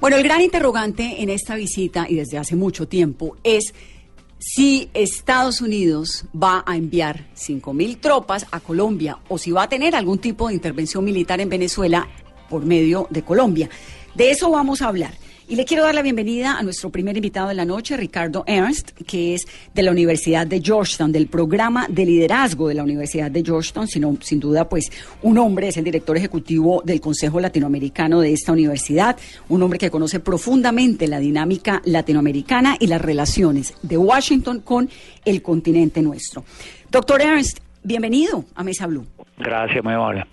Bueno, el gran interrogante en esta visita y desde hace mucho tiempo es si Estados Unidos va a enviar 5.000 tropas a Colombia o si va a tener algún tipo de intervención militar en Venezuela por medio de Colombia. De eso vamos a hablar. Y le quiero dar la bienvenida a nuestro primer invitado de la noche, Ricardo Ernst, que es de la Universidad de Georgetown, del programa de liderazgo de la Universidad de Georgetown, sino sin duda, pues un hombre, es el director ejecutivo del Consejo Latinoamericano de esta universidad, un hombre que conoce profundamente la dinámica latinoamericana y las relaciones de Washington con el continente nuestro. Doctor Ernst, bienvenido a Mesa Blue. Gracias, muy amable.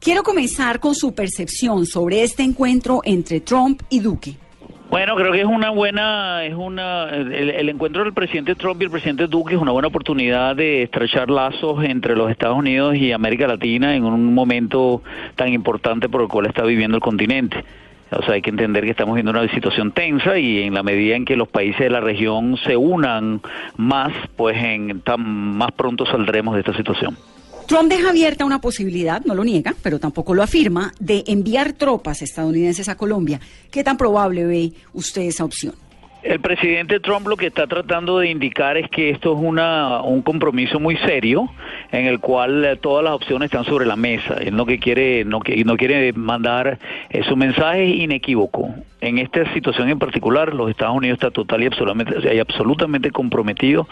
Quiero comenzar con su percepción sobre este encuentro entre Trump y Duque. Bueno, creo que es una buena, es una, el, encuentro del presidente Trump y el presidente Duque es una buena oportunidad de estrechar lazos entre los Estados Unidos y América Latina en un momento tan importante por el cual está viviendo el continente. O sea, hay que entender que estamos viendo una situación tensa y en la medida en que los países de la región se unan más, pues en tan, más pronto saldremos de esta situación. Trump deja abierta una posibilidad, no lo niega, pero tampoco lo afirma, de enviar tropas estadounidenses a Colombia. ¿Qué tan probable ve usted esa opción? El presidente Trump lo que está tratando de indicar es que esto es una, un compromiso muy serio en el cual eh, todas las opciones están sobre la mesa. Él lo que quiere, no, no quiere mandar eh, su mensaje inequívoco. En esta situación en particular, los Estados Unidos está total y absolutamente, y absolutamente comprometido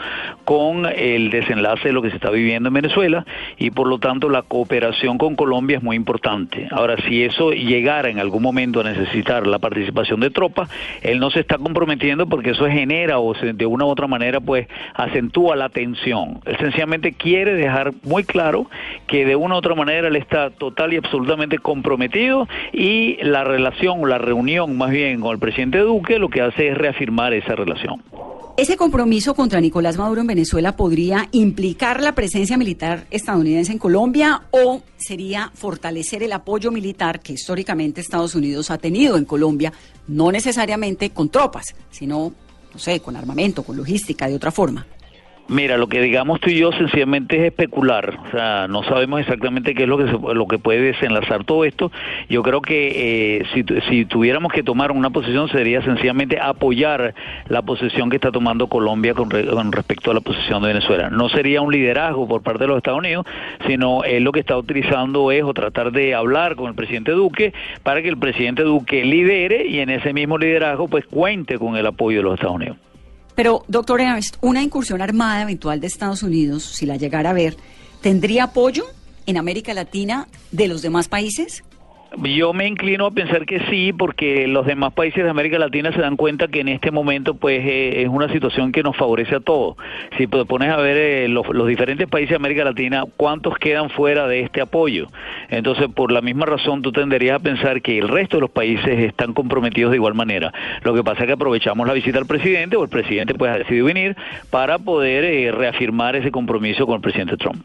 con el desenlace de lo que se está viviendo en Venezuela y por lo tanto la cooperación con Colombia es muy importante. Ahora, si eso llegara en algún momento a necesitar la participación de tropas, él no se está comprometiendo porque eso genera o de una u otra manera pues acentúa la tensión. Él sencillamente quiere dejar muy claro que de una u otra manera él está total y absolutamente comprometido y la relación o la reunión más bien con el presidente Duque lo que hace es reafirmar esa relación. ¿Ese compromiso contra Nicolás Maduro en Venezuela podría implicar la presencia militar estadounidense en Colombia o sería fortalecer el apoyo militar que históricamente Estados Unidos ha tenido en Colombia, no necesariamente con tropas, sino, no sé, con armamento, con logística, de otra forma? Mira, lo que digamos tú y yo sencillamente es especular, o sea, no sabemos exactamente qué es lo que lo que puede desenlazar todo esto. Yo creo que eh, si, si tuviéramos que tomar una posición sería sencillamente apoyar la posición que está tomando Colombia con, respecto a la posición de Venezuela. No sería un liderazgo por parte de los Estados Unidos, sino él lo que está utilizando es o tratar de hablar con el presidente Duque para que el presidente Duque lidere y en ese mismo liderazgo pues cuente con el apoyo de los Estados Unidos. Pero, doctor Ernst, una incursión armada eventual de Estados Unidos, si la llegara a ver, ¿tendría apoyo en América Latina de los demás países? Yo me inclino a pensar que sí, porque los demás países de América Latina se dan cuenta que en este momento pues eh, es una situación que nos favorece a todos. Si te pones a ver eh, los, diferentes países de América Latina, ¿cuántos quedan fuera de este apoyo? Entonces, por la misma razón, tú tenderías a pensar que el resto de los países están comprometidos de igual manera. Lo que pasa es que aprovechamos la visita al presidente, o el presidente pues ha decidido venir para poder eh, reafirmar ese compromiso con el presidente Trump.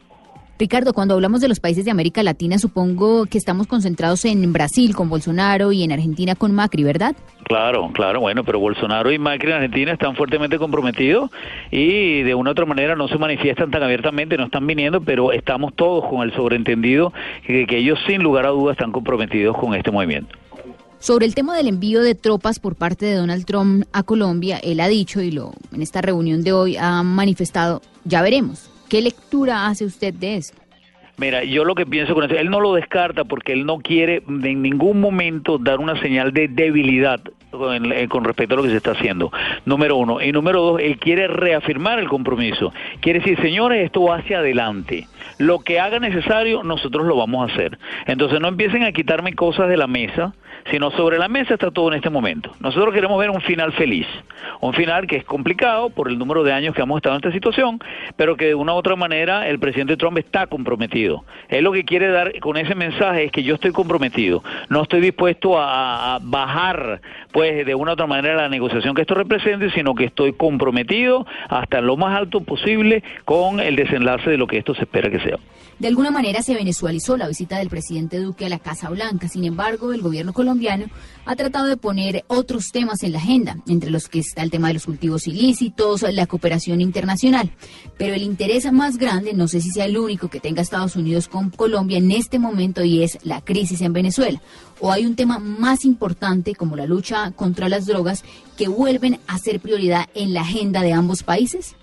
Ricardo, cuando hablamos de los países de América Latina, supongo que estamos concentrados en Brasil con Bolsonaro y en Argentina con Macri, ¿verdad? Claro, claro, bueno, pero Bolsonaro y Macri en Argentina están fuertemente comprometidos y de una u otra manera no se manifiestan tan abiertamente, no están viniendo, pero estamos todos con el sobreentendido que, que ellos sin lugar a dudas están comprometidos con este movimiento. Sobre el tema del envío de tropas por parte de Donald Trump a Colombia, él ha dicho y lo en esta reunión de hoy ha manifestado, ya veremos. ¿Qué lectura hace usted de eso? Mira, yo lo que pienso con eso, él no lo descarta porque él no quiere en ningún momento dar una señal de debilidad eh, con, respecto a lo que se está haciendo. Número uno. Y número dos, él quiere reafirmar el compromiso. Quiere decir, señores, esto va hacia adelante. Lo que haga necesario, nosotros lo vamos a hacer. Entonces no empiecen a quitarme cosas de la mesa sino sobre la mesa está todo en este momento. Nosotros queremos ver un final feliz, un final que es complicado por el número de años que hemos estado en esta situación, pero que de una u otra manera el presidente Trump está comprometido. Él lo que quiere dar con ese mensaje es que yo estoy comprometido, no estoy dispuesto a, bajar pues de una u otra manera la negociación que esto represente, sino que estoy comprometido hasta lo más alto posible con el desenlace de lo que esto se espera que sea. De alguna manera se venezualizó la visita del presidente Duque a la Casa Blanca, sin embargo, el gobierno colombiano, ha tratado de poner otros temas en la agenda, entre los que está el tema de los cultivos ilícitos, la cooperación internacional. Pero el interés más grande, no sé si sea el único que tenga Estados Unidos con Colombia en este momento, y es la crisis en Venezuela. O hay un tema más importante, como la lucha contra las drogas, que vuelven a ser prioridad en la agenda de ambos países.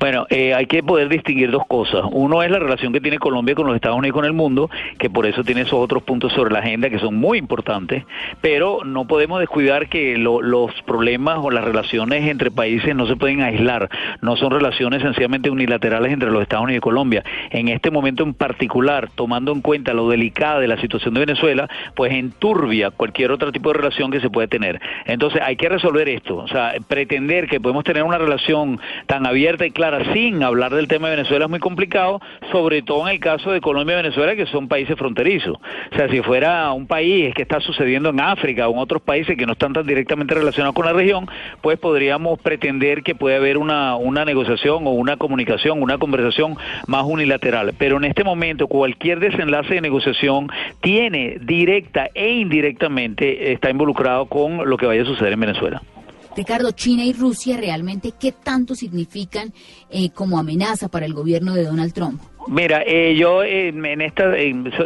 Bueno, eh, hay que poder distinguir dos cosas. Uno es la relación que tiene Colombia con los Estados Unidos y con el mundo, que por eso tiene esos otros puntos sobre la agenda que son muy importantes, pero no podemos descuidar que los problemas o las relaciones entre países no se pueden aislar, no son relaciones sencillamente unilaterales entre los Estados Unidos y Colombia. En este momento en particular, tomando en cuenta lo delicada de la situación de Venezuela, pues enturbia cualquier otro tipo de relación que se puede tener. Entonces hay que resolver esto, o sea, pretender que podemos tener una relación tan abierta y clara sin hablar del tema de Venezuela es muy complicado, sobre todo en el caso de Colombia y Venezuela, que son países fronterizos. O sea, si fuera un país que está sucediendo en África o en otros países que no están tan directamente relacionados con la región, pues podríamos pretender que puede haber una, una negociación o una comunicación, una conversación más unilateral. Pero en este momento, cualquier desenlace de negociación tiene directa e indirectamente, está involucrado con lo que vaya a suceder en Venezuela. Ricardo, China y Rusia realmente, ¿qué tanto significan eh, como amenaza para el gobierno de Donald Trump? Mira, eh, yo en esta,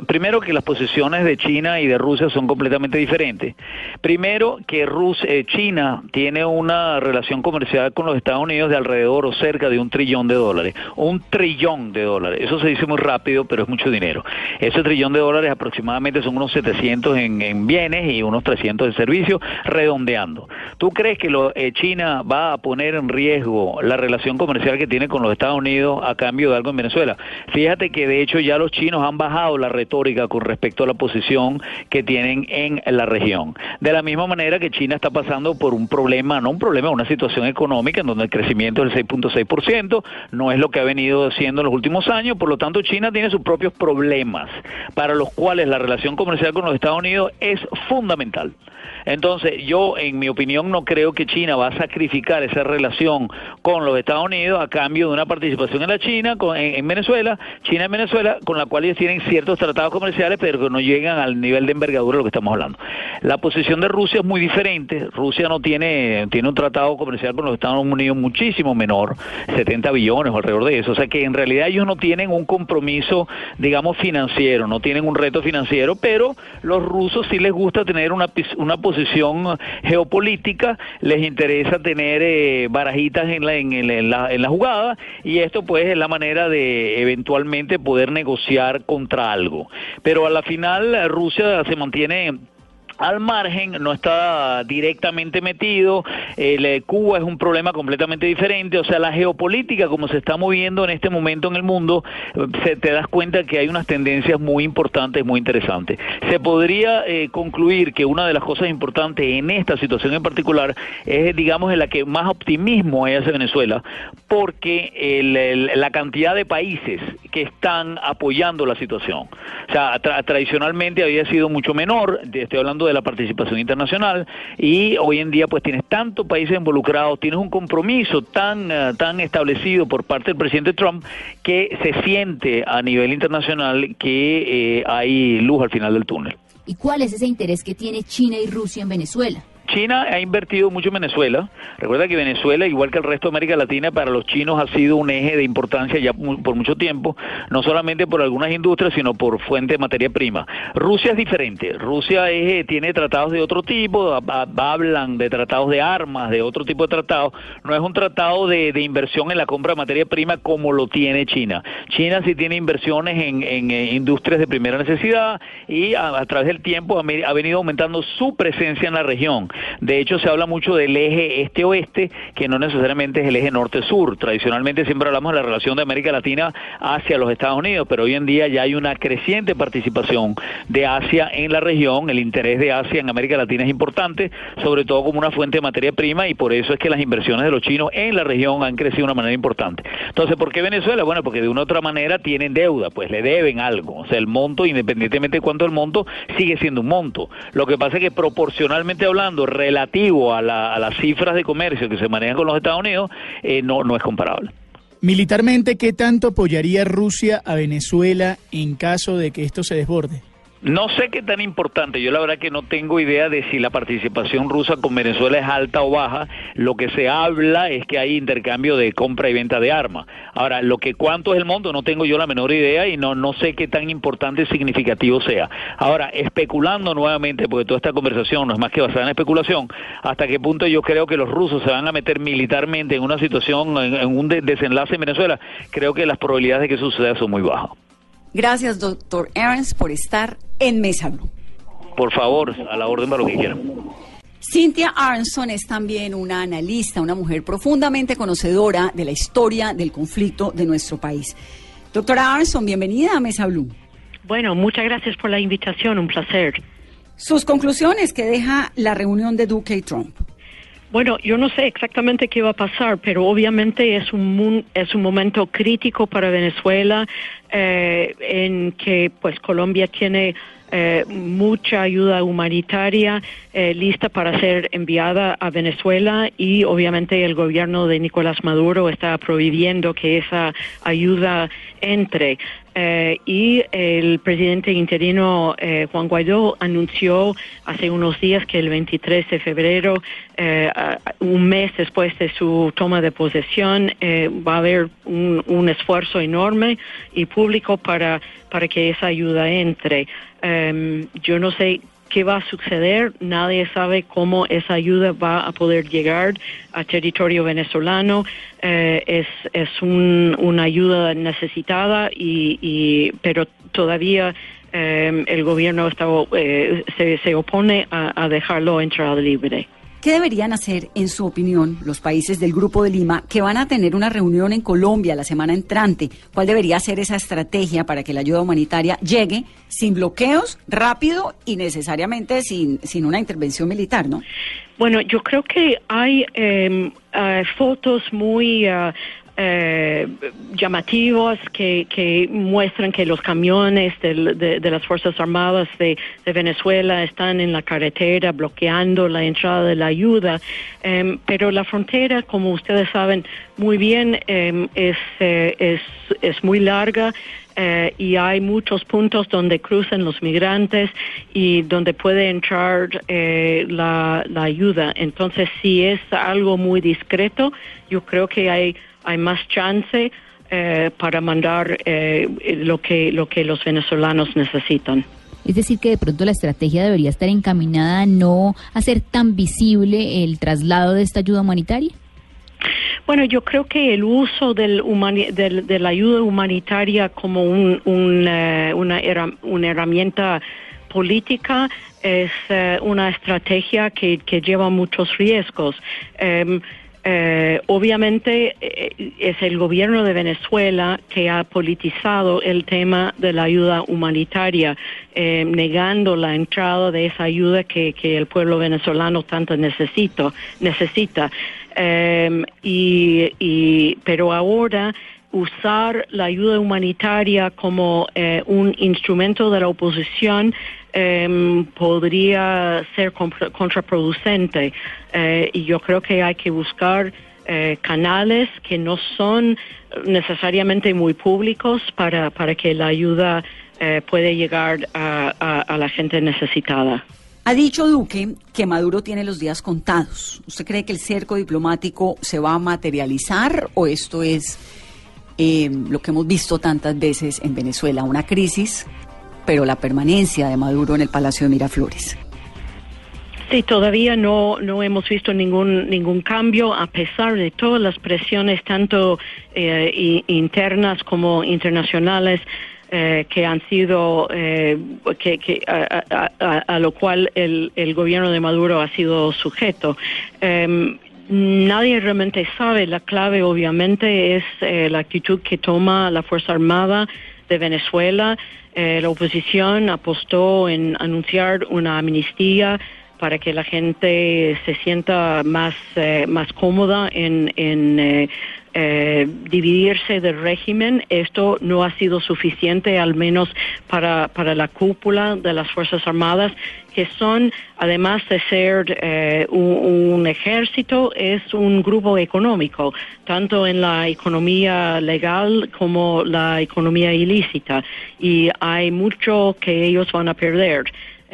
primero que las posiciones de China y de Rusia son completamente diferentes. Primero que Rusia, eh, China tiene una relación comercial con los Estados Unidos de alrededor o cerca de un trillón de dólares. Un trillón de dólares. Eso se dice muy rápido, pero es mucho dinero. Ese trillón de dólares aproximadamente son unos 700 en, bienes y unos 300 en servicios, redondeando. ¿Tú crees que lo, eh, China va a poner en riesgo la relación comercial que tiene con los Estados Unidos a cambio de algo en Venezuela? Fíjate que de hecho ya los chinos han bajado la retórica con respecto a la posición que tienen en la región. De la misma manera que China está pasando por un problema, no un problema, una situación económica en donde el crecimiento es del 6.6%, no es lo que ha venido haciendo en los últimos años, por lo tanto China tiene sus propios problemas para los cuales la relación comercial con los Estados Unidos es fundamental. Entonces, yo, en mi opinión, no creo que China va a sacrificar esa relación con los Estados Unidos a cambio de una participación en la China, en, Venezuela, China en Venezuela, con la cual ellos tienen ciertos tratados comerciales, pero que no llegan al nivel de envergadura de lo que estamos hablando. La posición de Rusia es muy diferente. Rusia no tiene, tiene un tratado comercial con los Estados Unidos muchísimo menor, 70 billones o alrededor de eso. O sea que en realidad ellos no tienen un compromiso, digamos, financiero, no tienen un reto financiero, pero los rusos sí les gusta tener una, una posición posición geopolítica, les interesa tener eh, barajitas en la, en, la, en la jugada y esto pues es la manera de eventualmente poder negociar contra algo. Pero a la final Rusia se mantiene al margen, no está directamente metido, el, eh, Cuba es un problema completamente diferente, o sea, la geopolítica como se está moviendo en este momento en el mundo, se, te das cuenta que hay unas tendencias muy importantes, muy interesantes. Se podría eh, concluir que una de las cosas importantes en esta situación en particular es, digamos, en la que más optimismo hay hacia Venezuela, porque la cantidad de países que están apoyando la situación, o sea, tradicionalmente había sido mucho menor, estoy hablando de la participación internacional y hoy en día pues tienes tantos países involucrados, tienes un compromiso tan, eh, tan establecido por parte del presidente Trump que se siente a nivel internacional que eh, hay luz al final del túnel. ¿Y cuál es ese interés que tiene China y Rusia en Venezuela? China ha invertido mucho en Venezuela. Recuerda que Venezuela, igual que el resto de América Latina, para los chinos ha sido un eje de importancia ya por mucho tiempo, no solamente por algunas industrias, sino por fuente de materia prima. Rusia es diferente. Rusia eh, tiene tratados de otro tipo, hablan de tratados de armas, de otro tipo de tratados. No es un tratado de, inversión en la compra de materia prima como lo tiene China. China sí tiene inversiones en, eh, industrias de primera necesidad y a, través del tiempo ha venido aumentando su presencia en la región. De hecho, se habla mucho del eje este-oeste, que no necesariamente es el eje norte-sur. Tradicionalmente siempre hablamos de la relación de América Latina hacia los Estados Unidos, pero hoy en día ya hay una creciente participación de Asia en la región. El interés de Asia en América Latina es importante, sobre todo como una fuente de materia prima, y por eso es que las inversiones de los chinos en la región han crecido de una manera importante. Entonces, ¿por qué Venezuela? Bueno, porque de una u otra manera tienen deuda, pues le deben algo. O sea, el monto, independientemente de cuánto el monto, sigue siendo un monto. Lo que pasa es que proporcionalmente hablando, relativo a, las cifras de comercio que se manejan con los Estados Unidos, eh, no, no es comparable. Militarmente, ¿qué tanto apoyaría Rusia a Venezuela en caso de que esto se desborde? No sé qué tan importante, yo la verdad que no tengo idea de si la participación rusa con Venezuela es alta o baja, lo que se habla es que hay intercambio de compra y venta de armas. Ahora, lo que cuánto es el monto no tengo yo la menor idea y no, no sé qué tan importante y significativo sea. Ahora, especulando nuevamente, porque toda esta conversación no es más que basada en especulación, hasta qué punto yo creo que los rusos se van a meter militarmente en una situación, en, un desenlace en Venezuela, creo que las probabilidades de que suceda son muy bajas. Gracias, doctor Ernst, por estar en Mesa Por favor, a la orden para lo que quieran. Cynthia Aronson es también una analista, una mujer profundamente conocedora de la historia del conflicto de nuestro país. Doctora Aronson, bienvenida a Mesa Blue. Bueno, muchas gracias por la invitación, un placer. Sus conclusiones que deja la reunión de Duque y Trump. Bueno, yo no sé exactamente qué va a pasar, pero obviamente es un es un momento crítico para Venezuela eh, en que pues Colombia tiene eh, mucha ayuda humanitaria eh, lista para ser enviada a Venezuela y obviamente el gobierno de Nicolás Maduro está prohibiendo que esa ayuda entre. Eh, y el presidente interino eh, Juan Guaidó anunció hace unos días que el 23 de febrero, eh, un mes después de su toma de posesión, va a haber un, un, esfuerzo enorme y público para, para que esa ayuda entre. Em, yo no sé qué va a suceder, nadie sabe cómo esa ayuda va a poder llegar a territorio venezolano, eh, es, es un, una ayuda necesitada, y, pero todavía eh, el gobierno está, eh, se, se, opone a, a dejarlo entrar libre. ¿Qué deberían hacer, en su opinión, los países del Grupo de Lima que van a tener una reunión en Colombia la semana entrante? ¿Cuál debería ser esa estrategia para que la ayuda humanitaria llegue sin bloqueos, rápido y necesariamente sin, sin una intervención militar, no? Bueno, yo creo que hay em, eh, fotos muy uh, eh, llamativos que, muestran que los camiones de, las Fuerzas Armadas de, Venezuela están en la carretera bloqueando la entrada de la ayuda, em, pero la frontera, como ustedes saben muy bien, em, es, eh, es, es muy larga. Eh, y hay muchos puntos donde cruzan los migrantes y donde puede entrar eh, la, la ayuda. Entonces, si es algo muy discreto, yo creo que hay hay más chance eh, para mandar eh, lo que lo que los venezolanos necesitan. Es decir, que de pronto la estrategia debería estar encaminada a no hacer tan visible el traslado de esta ayuda humanitaria. Bueno, yo creo que el uso del de la ayuda humanitaria como un, eh, una, una herramienta política es una estrategia que, que, lleva muchos riesgos. Em, eh, obviamente eh, es el gobierno de Venezuela que ha politizado el tema de la ayuda humanitaria, eh, negando la entrada de esa ayuda que, el pueblo venezolano tanto necesito, necesita. y, pero ahora usar la ayuda humanitaria como un instrumento de la oposición Em, podría ser contraproducente. Eh, y yo creo que hay que buscar eh, canales que no son necesariamente muy públicos para, para que la ayuda eh, pueda llegar a, a la gente necesitada. Ha dicho Duque que Maduro tiene los días contados. ¿Usted cree que el cerco diplomático se va a materializar o esto es lo que hemos visto tantas veces en Venezuela, una crisis pero la permanencia de Maduro en el Palacio de Miraflores. Sí, todavía no, no hemos visto ningún, ningún cambio a pesar de todas las presiones, tanto eh, internas como internacionales, eh, que han sido, eh, que, a, lo cual el, el, gobierno de Maduro ha sido sujeto. Em, nadie realmente sabe, la clave obviamente es la actitud que toma la Fuerza Armada de Venezuela. Eh, la oposición apostó en anunciar una amnistía para que la gente se sienta más, eh, más cómoda en, en, eh, dividirse del régimen. Esto no ha sido suficiente, al menos para, para la cúpula de las Fuerzas Armadas, que son, además de ser eh, un, ejército, es un grupo económico, tanto en la economía legal como la economía ilícita. Y hay mucho que ellos van a perder.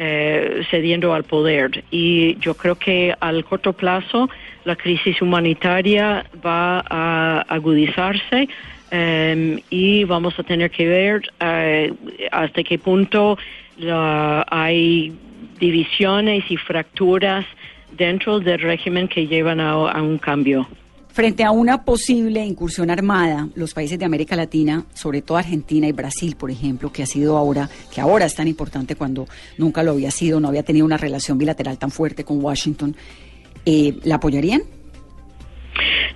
Eh, cediendo al poder. Y yo creo que al corto plazo la crisis humanitaria va a agudizarse em, y vamos a tener que ver eh, hasta qué punto hay divisiones y fracturas dentro del régimen que llevan a un cambio. Frente a una posible incursión armada, los países de América Latina, sobre todo Argentina y Brasil, por ejemplo, que ha sido ahora, que ahora es tan importante cuando nunca lo había sido, no había tenido una relación bilateral tan fuerte con Washington, eh, ¿la apoyarían?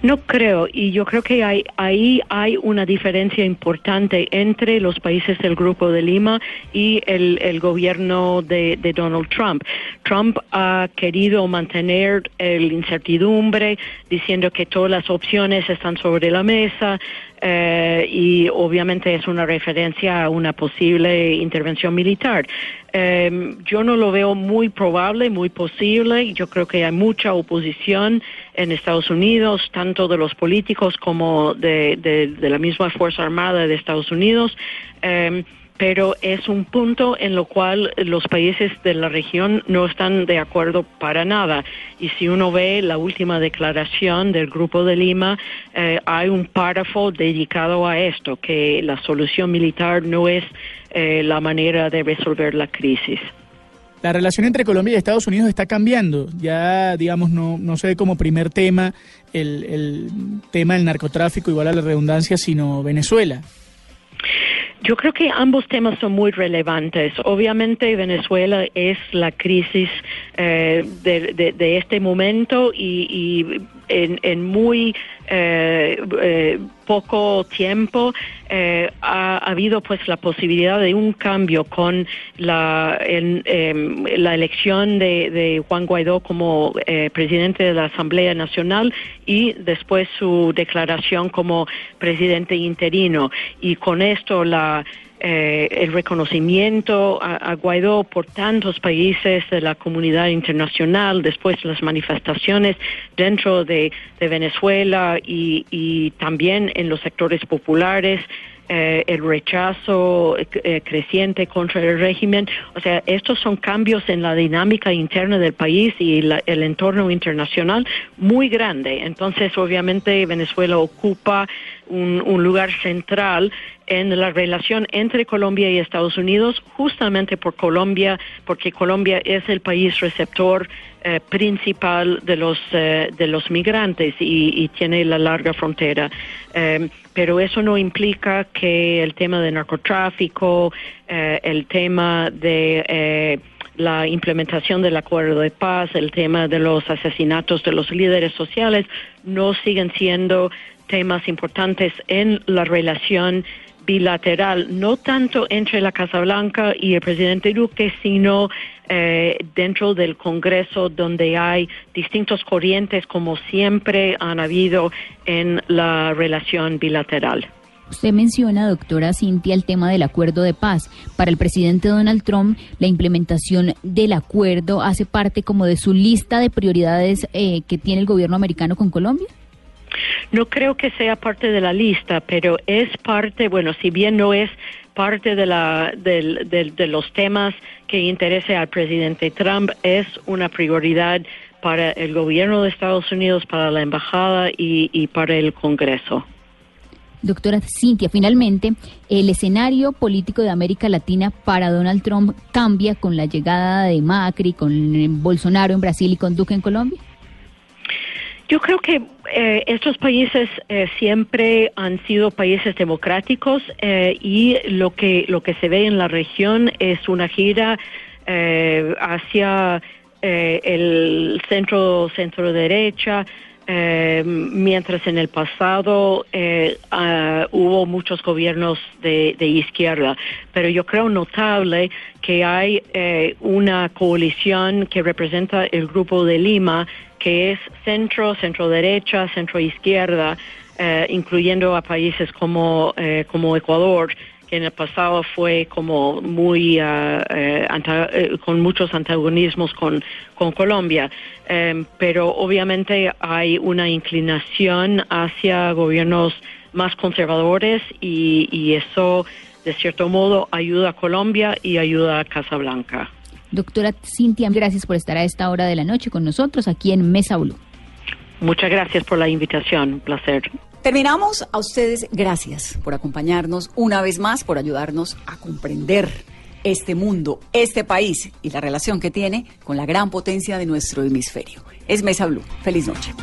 No creo, y yo creo que hay, ahí hay una diferencia importante entre los países del Grupo de Lima y el, gobierno de, Donald Trump. Trump ha querido mantener la incertidumbre, diciendo que todas las opciones están sobre la mesa, eh, y obviamente es una referencia a una posible intervención militar. Em, yo no lo veo muy probable, muy posible. Yo creo que hay mucha oposición en Estados Unidos, tanto de los políticos como de, la misma Fuerza Armada de Estados Unidos. Em, pero es un punto en lo cual los países de la región no están de acuerdo para nada. Y si uno ve la última declaración del Grupo de Lima, eh, hay un párrafo dedicado a esto, que la solución militar no es eh, la manera de resolver la crisis. La relación entre Colombia y Estados Unidos está cambiando. Ya, digamos, no, no se ve como primer tema el, el tema del narcotráfico, igual a la redundancia, sino Venezuela. Yo creo que ambos temas son muy relevantes. Obviamente Venezuela es la crisis eh, de, este momento y, en, muy eh, eh, poco tiempo ha, habido pues la posibilidad de un cambio con la, em, la elección de, de, Juan Guaidó como presidente de la Asamblea Nacional y después su declaración como presidente interino. Y con esto la eh, el reconocimiento a, Guaidó por tantos países de la comunidad internacional, después las manifestaciones dentro de, Venezuela y, también en los sectores populares. Eh, el rechazo eh, creciente contra el régimen. O sea, estos son cambios en la dinámica interna del país y el entorno internacional muy grande. Entonces, obviamente, Venezuela ocupa un lugar central en la relación entre Colombia y Estados Unidos, justamente por Colombia, porque Colombia es el país receptor eh, principal de los eh, de los migrantes y, tiene la larga frontera. Eh, pero eso no implica que el tema de narcotráfico, el tema de la implementación del acuerdo de paz, el tema de los asesinatos de los líderes sociales, no siguen siendo temas importantes en la relación bilateral, no tanto entre la Casa Blanca y el presidente Duque, sino eh, dentro del Congreso, donde hay distintos corrientes, como siempre han habido en la relación bilateral. Usted menciona, doctora Cintia, el tema del acuerdo de paz. Para el presidente Donald Trump, la implementación del acuerdo hace parte como de su lista de prioridades eh, que tiene el gobierno americano con Colombia. No creo que sea parte de la lista, pero es parte, bueno, si bien no es parte de, la, de, los temas que interese al presidente Trump, es una prioridad para el gobierno de Estados Unidos, para la embajada y, y para el Congreso. Doctora Cintia, finalmente, ¿el escenario político de América Latina para Donald Trump cambia con la llegada de Macri, con Bolsonaro en Brasil y con Duque en Colombia? Yo creo que eh, estos países eh, siempre han sido países democráticos eh, y lo que lo que se ve en la región es una gira hacia el centro centro derecha eh, mientras en el pasado eh, ah, hubo muchos gobiernos de, izquierda. Pero yo creo notable que hay eh, una coalición que representa el grupo de Lima, que es centro, centro derecha, centro izquierda, incluyendo a países como, como Ecuador en el pasado fue como muy eh, eh, con muchos antagonismos con, con Colombia, em, pero obviamente hay una inclinación hacia gobiernos más conservadores y, y eso de cierto modo ayuda a Colombia y ayuda a Casablanca. Doctora Cintia, gracias por estar a esta hora de la noche con nosotros aquí en Mesa Blue. Muchas gracias por la invitación, un placer. Terminamos. A ustedes, gracias por acompañarnos una vez más, por ayudarnos a comprender este mundo, este país y la relación que tiene con la gran potencia de nuestro hemisferio. Es Mesa Blue. Feliz noche.